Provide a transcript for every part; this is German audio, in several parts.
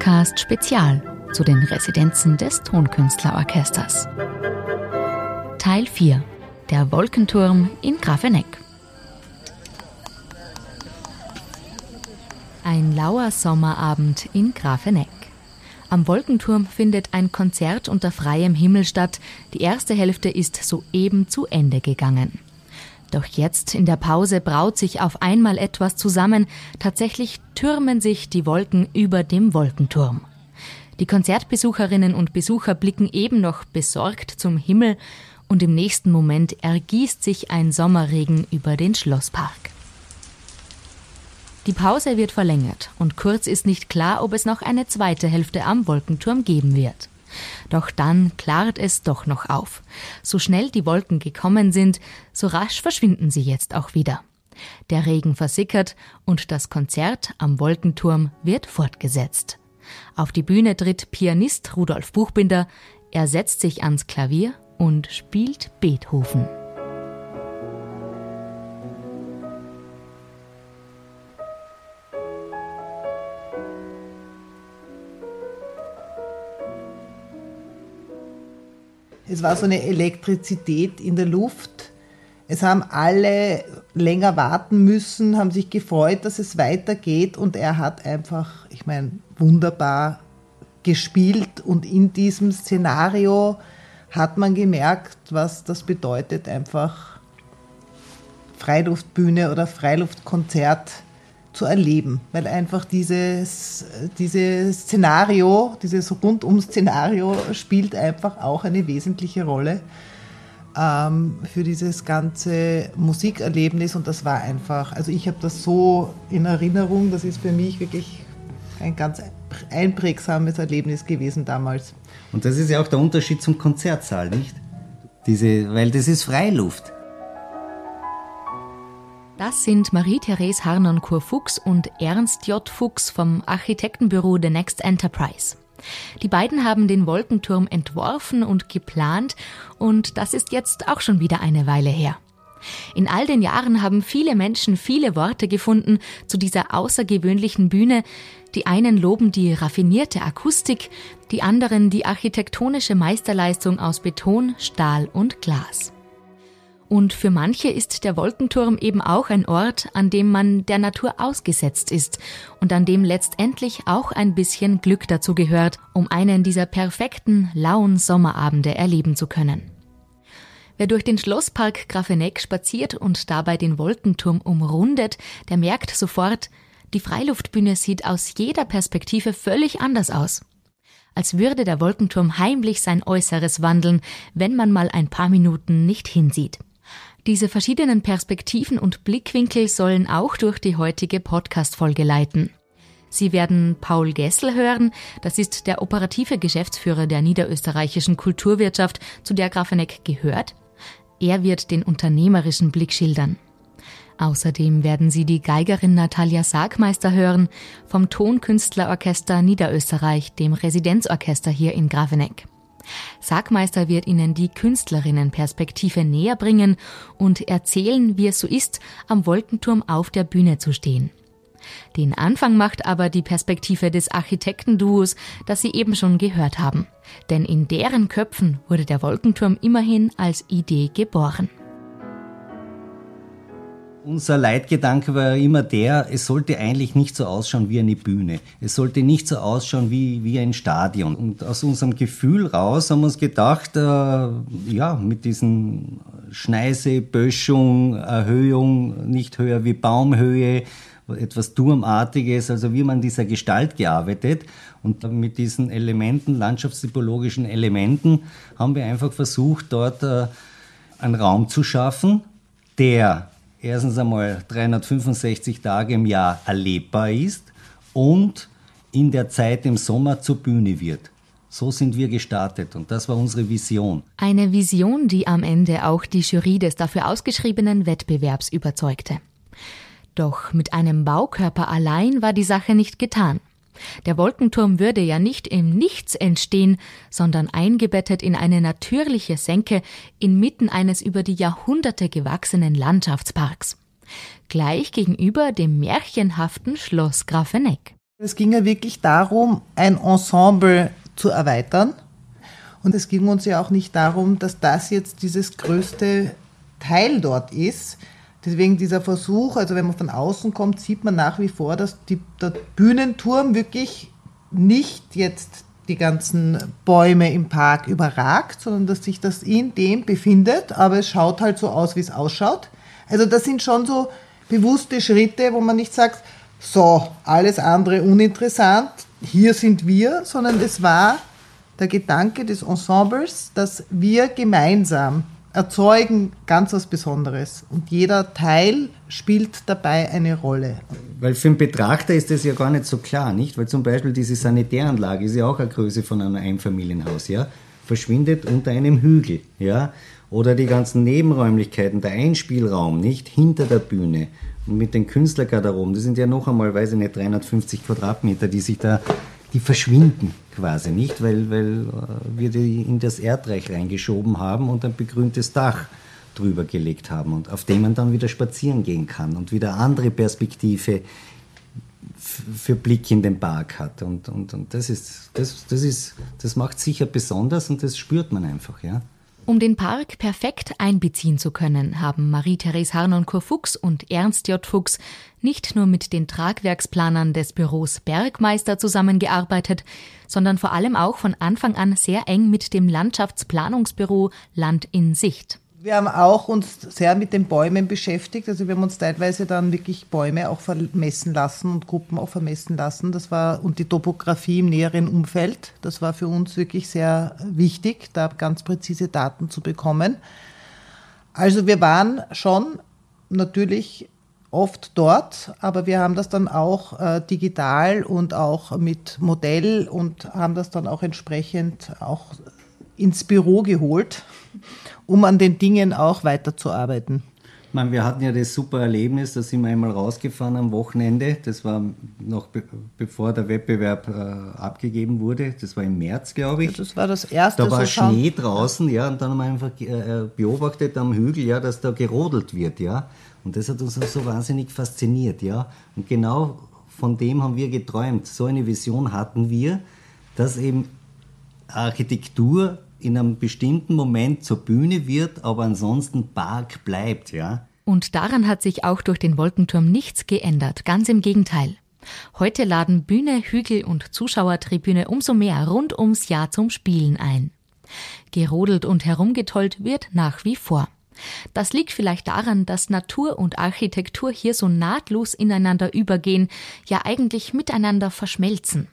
Podcast Spezial zu den Residenzen des Tonkünstlerorchesters. Teil 4 Der Wolkenturm in Grafeneck. Ein lauer Sommerabend in Grafeneck. Am Wolkenturm findet ein Konzert unter freiem Himmel statt. Die erste Hälfte ist soeben zu Ende gegangen. Doch jetzt in der Pause braut sich auf einmal etwas zusammen. Tatsächlich türmen sich die Wolken über dem Wolkenturm. Die Konzertbesucherinnen und Besucher blicken eben noch besorgt zum Himmel und im nächsten Moment ergießt sich ein Sommerregen über den Schlosspark. Die Pause wird verlängert und kurz ist nicht klar, ob es noch eine zweite Hälfte am Wolkenturm geben wird. Doch dann klart es doch noch auf. So schnell die Wolken gekommen sind, so rasch verschwinden sie jetzt auch wieder. Der Regen versickert und das Konzert am Wolkenturm wird fortgesetzt. Auf die Bühne tritt Pianist Rudolf Buchbinder, er setzt sich ans Klavier und spielt Beethoven. Es war so eine Elektrizität in der Luft. Es haben alle länger warten müssen, haben sich gefreut, dass es weitergeht und er hat einfach, ich meine, wunderbar gespielt und in diesem Szenario hat man gemerkt, was das bedeutet, einfach Freiluftbühne oder Freiluftkonzert zu erleben, weil einfach dieses, dieses Szenario, dieses Rundum-Szenario spielt einfach auch eine wesentliche Rolle ähm, für dieses ganze Musikerlebnis und das war einfach, also ich habe das so in Erinnerung, das ist für mich wirklich ein ganz einprägsames Erlebnis gewesen damals. Und das ist ja auch der Unterschied zum Konzertsaal, nicht? Diese, weil das ist Freiluft. Das sind Marie-Therese Harnoncourt-Fuchs und Ernst J. Fuchs vom Architektenbüro The Next Enterprise. Die beiden haben den Wolkenturm entworfen und geplant und das ist jetzt auch schon wieder eine Weile her. In all den Jahren haben viele Menschen viele Worte gefunden zu dieser außergewöhnlichen Bühne. Die einen loben die raffinierte Akustik, die anderen die architektonische Meisterleistung aus Beton, Stahl und Glas. Und für manche ist der Wolkenturm eben auch ein Ort, an dem man der Natur ausgesetzt ist und an dem letztendlich auch ein bisschen Glück dazu gehört, um einen dieser perfekten, lauen Sommerabende erleben zu können. Wer durch den Schlosspark Grafeneck spaziert und dabei den Wolkenturm umrundet, der merkt sofort, die Freiluftbühne sieht aus jeder Perspektive völlig anders aus. Als würde der Wolkenturm heimlich sein Äußeres wandeln, wenn man mal ein paar Minuten nicht hinsieht. Diese verschiedenen Perspektiven und Blickwinkel sollen auch durch die heutige Podcast-Folge leiten. Sie werden Paul Gessel hören, das ist der operative Geschäftsführer der niederösterreichischen Kulturwirtschaft, zu der Grafeneck gehört. Er wird den unternehmerischen Blick schildern. Außerdem werden Sie die Geigerin Natalia Sargmeister hören vom Tonkünstlerorchester Niederösterreich, dem Residenzorchester hier in Grafeneck. Sargmeister wird Ihnen die Künstlerinnenperspektive näher bringen und erzählen, wie es so ist, am Wolkenturm auf der Bühne zu stehen. Den Anfang macht aber die Perspektive des Architektenduos, das Sie eben schon gehört haben. Denn in deren Köpfen wurde der Wolkenturm immerhin als Idee geboren. Unser Leitgedanke war immer der, es sollte eigentlich nicht so ausschauen wie eine Bühne. Es sollte nicht so ausschauen wie, wie ein Stadion. Und aus unserem Gefühl raus haben wir uns gedacht, äh, ja, mit diesen Schneise, Böschung, Erhöhung, nicht höher wie Baumhöhe, etwas Turmartiges, also wie man dieser Gestalt gearbeitet. Und mit diesen Elementen, landschaftstypologischen Elementen, haben wir einfach versucht, dort äh, einen Raum zu schaffen, der erstens einmal 365 Tage im Jahr erlebbar ist und in der Zeit im Sommer zur Bühne wird. So sind wir gestartet und das war unsere Vision. Eine Vision, die am Ende auch die Jury des dafür ausgeschriebenen Wettbewerbs überzeugte. Doch mit einem Baukörper allein war die Sache nicht getan. Der Wolkenturm würde ja nicht im Nichts entstehen, sondern eingebettet in eine natürliche Senke inmitten eines über die Jahrhunderte gewachsenen Landschaftsparks. Gleich gegenüber dem märchenhaften Schloss Grafeneck. Es ging ja wirklich darum, ein Ensemble zu erweitern. Und es ging uns ja auch nicht darum, dass das jetzt dieses größte Teil dort ist. Deswegen dieser Versuch, also wenn man von außen kommt, sieht man nach wie vor, dass die, der Bühnenturm wirklich nicht jetzt die ganzen Bäume im Park überragt, sondern dass sich das in dem befindet, aber es schaut halt so aus, wie es ausschaut. Also das sind schon so bewusste Schritte, wo man nicht sagt, so, alles andere uninteressant, hier sind wir, sondern es war der Gedanke des Ensembles, dass wir gemeinsam erzeugen ganz was Besonderes und jeder Teil spielt dabei eine Rolle. Weil für den Betrachter ist das ja gar nicht so klar, nicht? Weil zum Beispiel diese Sanitäranlage ist ja auch eine Größe von einem Einfamilienhaus, ja? Verschwindet unter einem Hügel, ja? Oder die ganzen Nebenräumlichkeiten, der Einspielraum, nicht? Hinter der Bühne mit den Künstlergarderoben, das sind ja noch einmal, weiß ich nicht, 350 Quadratmeter, die sich da, die verschwinden quasi nicht, weil, weil äh, wir die in das Erdreich reingeschoben haben und ein begrüntes Dach drüber gelegt haben und auf dem man dann wieder spazieren gehen kann und wieder andere Perspektive für Blick in den Park hat. Und, und, und das, ist, das, das, ist, das macht sicher besonders und das spürt man einfach, ja. Um den Park perfekt einbeziehen zu können, haben Marie-Therese Harnoncourt-Fuchs und Ernst J. Fuchs nicht nur mit den Tragwerksplanern des Büros Bergmeister zusammengearbeitet, sondern vor allem auch von Anfang an sehr eng mit dem Landschaftsplanungsbüro Land in Sicht. Wir haben auch uns sehr mit den Bäumen beschäftigt. Also wir haben uns teilweise dann wirklich Bäume auch vermessen lassen und Gruppen auch vermessen lassen. Das war und die Topografie im näheren Umfeld. Das war für uns wirklich sehr wichtig, da ganz präzise Daten zu bekommen. Also wir waren schon natürlich oft dort, aber wir haben das dann auch äh, digital und auch mit Modell und haben das dann auch entsprechend auch ins Büro geholt um an den Dingen auch weiterzuarbeiten? Ich meine, wir hatten ja das super Erlebnis, da sind wir einmal rausgefahren am Wochenende. Das war noch be bevor der Wettbewerb äh, abgegeben wurde. Das war im März, glaube ich. Das war das erste. Da war so Schnee draußen, ja, und dann haben wir einfach äh, beobachtet am Hügel, ja, dass da gerodelt wird, ja. Und das hat uns so wahnsinnig fasziniert, ja. Und genau von dem haben wir geträumt. So eine Vision hatten wir, dass eben Architektur in einem bestimmten Moment zur Bühne wird, aber ansonsten Park bleibt, ja. Und daran hat sich auch durch den Wolkenturm nichts geändert, ganz im Gegenteil. Heute laden Bühne, Hügel und Zuschauertribüne umso mehr rund ums Jahr zum Spielen ein. Gerodelt und herumgetollt wird nach wie vor. Das liegt vielleicht daran, dass Natur und Architektur hier so nahtlos ineinander übergehen, ja eigentlich miteinander verschmelzen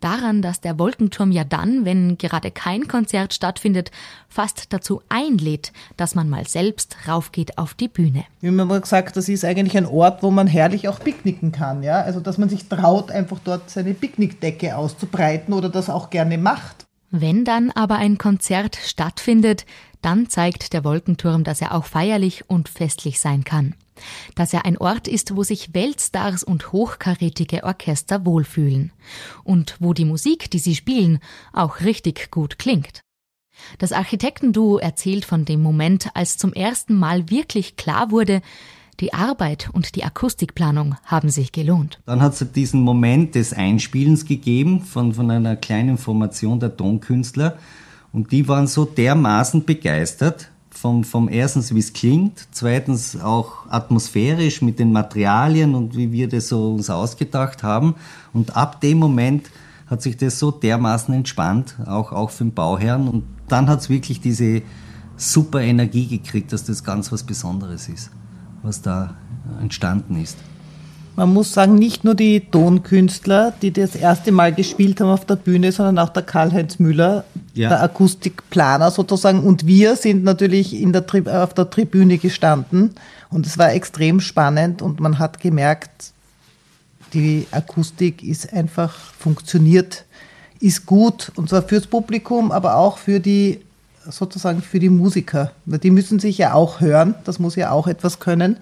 daran, dass der Wolkenturm ja dann, wenn gerade kein Konzert stattfindet, fast dazu einlädt, dass man mal selbst raufgeht auf die Bühne. Wie man mal gesagt, das ist eigentlich ein Ort, wo man herrlich auch picknicken kann, ja? Also, dass man sich traut, einfach dort seine Picknickdecke auszubreiten oder das auch gerne macht. Wenn dann aber ein Konzert stattfindet, dann zeigt der Wolkenturm, dass er auch feierlich und festlich sein kann dass er ein Ort ist, wo sich Weltstars und hochkarätige Orchester wohlfühlen und wo die Musik, die sie spielen, auch richtig gut klingt. Das Architektenduo erzählt von dem Moment, als zum ersten Mal wirklich klar wurde, die Arbeit und die Akustikplanung haben sich gelohnt. Dann hat es diesen Moment des Einspielens gegeben von, von einer kleinen Formation der Tonkünstler und die waren so dermaßen begeistert, vom, vom erstens, wie es klingt, zweitens auch atmosphärisch mit den Materialien und wie wir das so uns ausgedacht haben. Und ab dem Moment hat sich das so dermaßen entspannt, auch, auch für den Bauherrn. Und dann hat es wirklich diese super Energie gekriegt, dass das ganz was Besonderes ist, was da entstanden ist. Man muss sagen, nicht nur die Tonkünstler, die das erste Mal gespielt haben auf der Bühne, sondern auch der Karl-Heinz Müller, ja. der Akustikplaner sozusagen. Und wir sind natürlich in der, auf der Tribüne gestanden. Und es war extrem spannend und man hat gemerkt, die Akustik ist einfach funktioniert, ist gut. Und zwar fürs Publikum, aber auch für die sozusagen für die Musiker. Die müssen sich ja auch hören, das muss ja auch etwas können.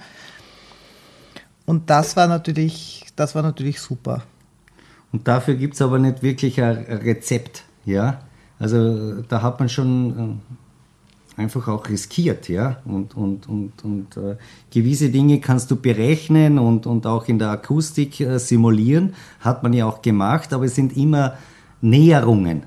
Und das war natürlich, das war natürlich super. Und dafür gibt es aber nicht wirklich ein Rezept, ja. Also da hat man schon einfach auch riskiert, ja. Und, und, und, und äh, gewisse Dinge kannst du berechnen und, und auch in der Akustik äh, simulieren, hat man ja auch gemacht, aber es sind immer Näherungen.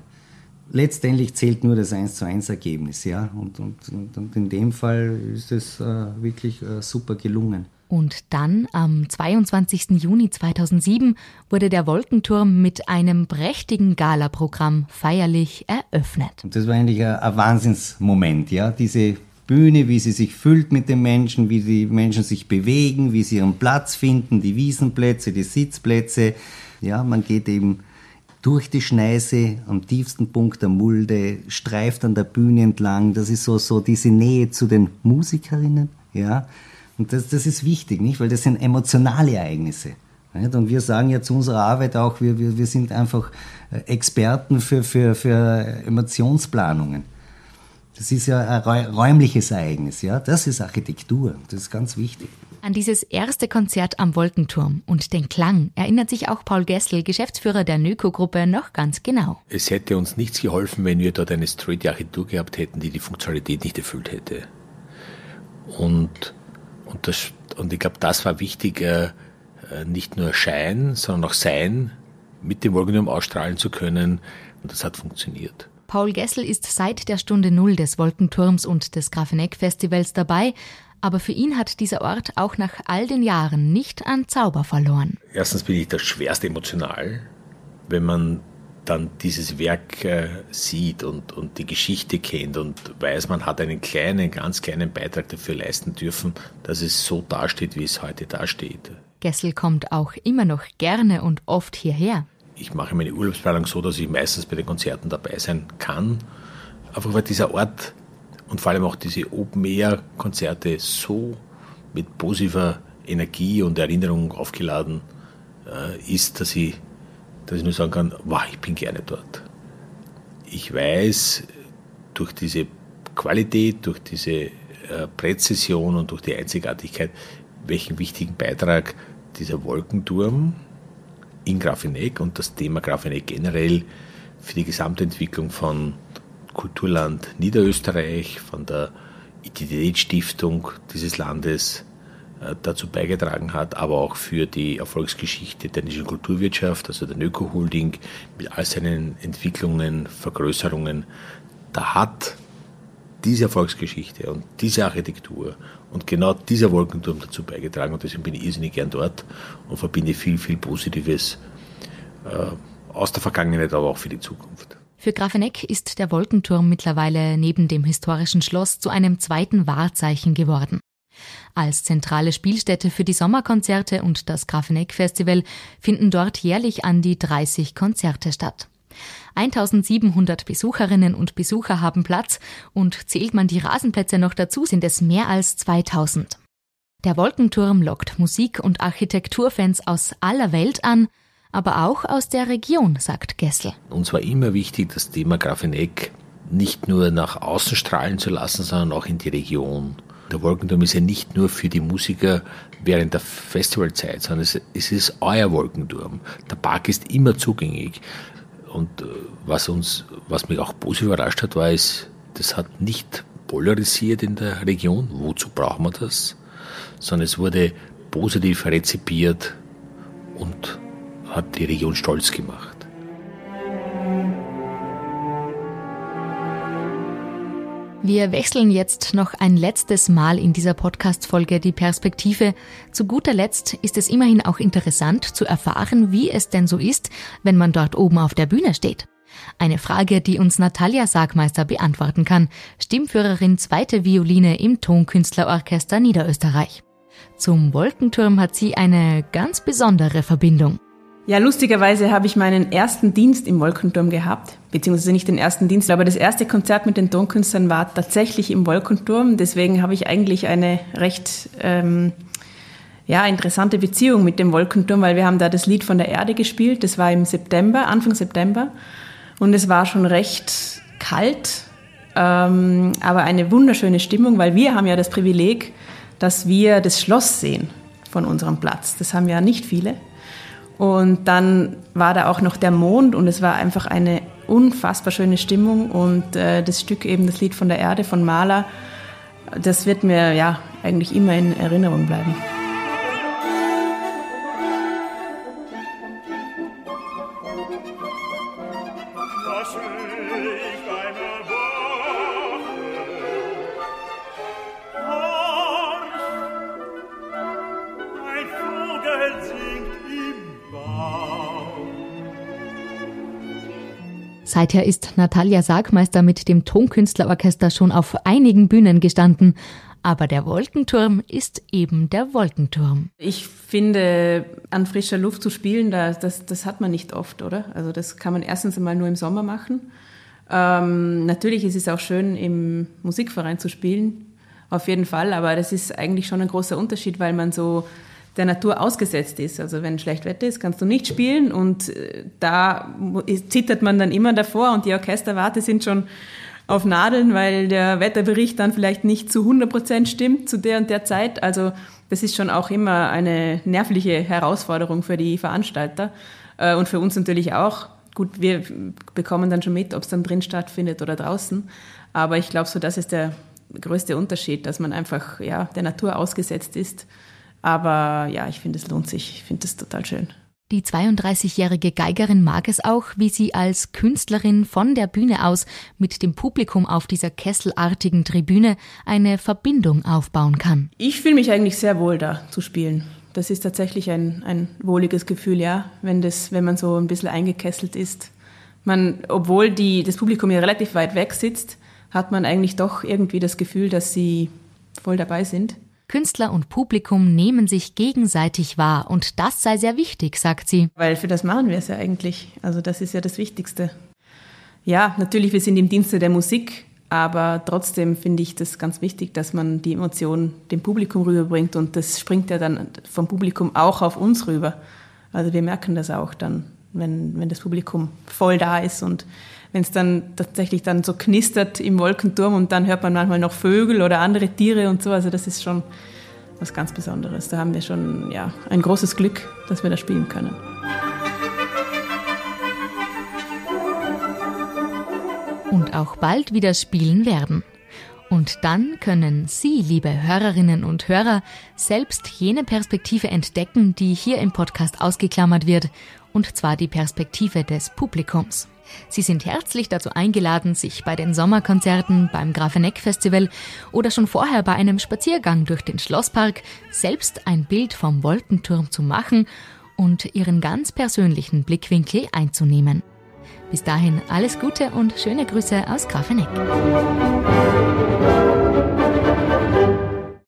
Letztendlich zählt nur das 1 zu 1 Ergebnis, ja. Und, und, und in dem Fall ist es äh, wirklich äh, super gelungen. Und dann, am 22. Juni 2007, wurde der Wolkenturm mit einem prächtigen Galaprogramm feierlich eröffnet. Und das war eigentlich ein, ein Wahnsinnsmoment, ja. Diese Bühne, wie sie sich füllt mit den Menschen, wie die Menschen sich bewegen, wie sie ihren Platz finden, die Wiesenplätze, die Sitzplätze. Ja, man geht eben durch die Schneise am tiefsten Punkt der Mulde, streift an der Bühne entlang. Das ist so, so diese Nähe zu den Musikerinnen, ja. Und das, das ist wichtig, nicht? Weil das sind emotionale Ereignisse. Nicht? Und wir sagen ja zu unserer Arbeit auch, wir, wir, wir sind einfach äh, Experten für, für, für Emotionsplanungen. Das ist ja ein räumliches Ereignis, ja. Das ist Architektur. Das ist ganz wichtig. An dieses erste Konzert am Wolkenturm und den Klang erinnert sich auch Paul Gessel, Geschäftsführer der Nöko-Gruppe, noch ganz genau. Es hätte uns nichts geholfen, wenn wir dort eine Street-Architektur gehabt hätten, die die Funktionalität nicht erfüllt hätte. Und und, das, und ich glaube, das war wichtig, äh, äh, nicht nur Schein, sondern auch Sein mit dem Wolkenturm ausstrahlen zu können. Und das hat funktioniert. Paul Gessel ist seit der Stunde Null des Wolkenturms und des Grafeneck-Festivals dabei. Aber für ihn hat dieser Ort auch nach all den Jahren nicht an Zauber verloren. Erstens bin ich das schwerst emotional, wenn man dann dieses Werk äh, sieht und, und die Geschichte kennt und weiß, man hat einen kleinen, ganz kleinen Beitrag dafür leisten dürfen, dass es so dasteht, wie es heute dasteht. Gessel kommt auch immer noch gerne und oft hierher. Ich mache meine Urlaubsplanung so, dass ich meistens bei den Konzerten dabei sein kann. Einfach weil dieser Ort und vor allem auch diese Open-Air-Konzerte so mit positiver Energie und Erinnerung aufgeladen äh, ist, dass ich dass ich nur sagen kann, wow, ich bin gerne dort. Ich weiß durch diese Qualität, durch diese äh, Präzision und durch die Einzigartigkeit, welchen wichtigen Beitrag dieser Wolkenturm in Grafeneck und das Thema Grafeneck generell für die Gesamtentwicklung von Kulturland Niederösterreich, von der Identitätsstiftung dieses Landes dazu beigetragen hat, aber auch für die Erfolgsgeschichte der dänischen Kulturwirtschaft, also der Nöko-Holding mit all seinen Entwicklungen, Vergrößerungen. Da hat diese Erfolgsgeschichte und diese Architektur und genau dieser Wolkenturm dazu beigetragen und deswegen bin ich irrsinnig gern dort und verbinde viel, viel Positives äh, aus der Vergangenheit, aber auch für die Zukunft. Für Grafeneck ist der Wolkenturm mittlerweile neben dem historischen Schloss zu einem zweiten Wahrzeichen geworden. Als zentrale Spielstätte für die Sommerkonzerte und das Grafeneck-Festival finden dort jährlich an die 30 Konzerte statt. 1700 Besucherinnen und Besucher haben Platz und zählt man die Rasenplätze noch dazu, sind es mehr als 2000. Der Wolkenturm lockt Musik- und Architekturfans aus aller Welt an, aber auch aus der Region, sagt Gessel. Uns war immer wichtig, das Thema Grafeneck nicht nur nach außen strahlen zu lassen, sondern auch in die Region. Der Wolkenturm ist ja nicht nur für die Musiker während der Festivalzeit, sondern es, es ist euer Wolkenturm. Der Park ist immer zugänglich. Und äh, was uns, was mich auch positiv überrascht hat, war es, das hat nicht polarisiert in der Region. Wozu brauchen wir das? Sondern es wurde positiv rezipiert und hat die Region stolz gemacht. Wir wechseln jetzt noch ein letztes Mal in dieser Podcast-Folge die Perspektive. Zu guter Letzt ist es immerhin auch interessant zu erfahren, wie es denn so ist, wenn man dort oben auf der Bühne steht. Eine Frage, die uns Natalia Sagmeister beantworten kann, Stimmführerin zweite Violine im Tonkünstlerorchester Niederösterreich. Zum Wolkenturm hat sie eine ganz besondere Verbindung. Ja, lustigerweise habe ich meinen ersten Dienst im Wolkenturm gehabt, beziehungsweise nicht den ersten Dienst, aber das erste Konzert mit den Tonkünstlern war tatsächlich im Wolkenturm. Deswegen habe ich eigentlich eine recht ähm, ja, interessante Beziehung mit dem Wolkenturm, weil wir haben da das Lied von der Erde gespielt. Das war im September, Anfang September. Und es war schon recht kalt, ähm, aber eine wunderschöne Stimmung, weil wir haben ja das Privileg, dass wir das Schloss sehen von unserem Platz. Das haben ja nicht viele. Und dann war da auch noch der Mond und es war einfach eine unfassbar schöne Stimmung und äh, das Stück eben das Lied von der Erde von Mahler, das wird mir ja eigentlich immer in Erinnerung bleiben. Seither ist Natalia Sargmeister mit dem Tonkünstlerorchester schon auf einigen Bühnen gestanden. Aber der Wolkenturm ist eben der Wolkenturm. Ich finde, an frischer Luft zu spielen, das, das, hat man nicht oft, oder? Also das kann man erstens einmal nur im Sommer machen. Ähm, natürlich ist es auch schön, im Musikverein zu spielen, auf jeden Fall, aber das ist eigentlich schon ein großer Unterschied, weil man so der Natur ausgesetzt ist. Also wenn schlecht Wetter ist, kannst du nicht spielen und äh, da zittert man dann immer davor und die Orchesterwarte sind schon auf Nadeln, weil der Wetterbericht dann vielleicht nicht zu 100 Prozent stimmt zu der und der Zeit. Also das ist schon auch immer eine nervliche Herausforderung für die Veranstalter äh, und für uns natürlich auch. Gut, wir bekommen dann schon mit, ob es dann drin stattfindet oder draußen. Aber ich glaube, so das ist der größte Unterschied, dass man einfach ja, der Natur ausgesetzt ist aber ja, ich finde, es lohnt sich. Ich finde es total schön. Die 32-jährige Geigerin mag es auch, wie sie als Künstlerin von der Bühne aus mit dem Publikum auf dieser kesselartigen Tribüne eine Verbindung aufbauen kann. Ich fühle mich eigentlich sehr wohl da zu spielen. Das ist tatsächlich ein, ein wohliges Gefühl, ja, wenn, das, wenn man so ein bisschen eingekesselt ist. Man, obwohl die, das Publikum ja relativ weit weg sitzt, hat man eigentlich doch irgendwie das Gefühl, dass sie voll dabei sind. Künstler und Publikum nehmen sich gegenseitig wahr und das sei sehr wichtig, sagt sie. Weil für das machen wir es ja eigentlich. Also das ist ja das Wichtigste. Ja, natürlich, wir sind im Dienste der Musik, aber trotzdem finde ich das ganz wichtig, dass man die Emotionen dem Publikum rüberbringt und das springt ja dann vom Publikum auch auf uns rüber. Also wir merken das auch dann, wenn, wenn das Publikum voll da ist und wenn es dann tatsächlich dann so knistert im Wolkenturm und dann hört man manchmal noch Vögel oder andere Tiere und so. Also das ist schon was ganz Besonderes. Da haben wir schon ja, ein großes Glück, dass wir da spielen können. Und auch bald wieder spielen werden. Und dann können Sie, liebe Hörerinnen und Hörer, selbst jene Perspektive entdecken, die hier im Podcast ausgeklammert wird, und zwar die Perspektive des Publikums. Sie sind herzlich dazu eingeladen, sich bei den Sommerkonzerten, beim Grafeneck Festival oder schon vorher bei einem Spaziergang durch den Schlosspark selbst ein Bild vom Wolkenturm zu machen und ihren ganz persönlichen Blickwinkel einzunehmen. Bis dahin alles Gute und schöne Grüße aus Grafeneck.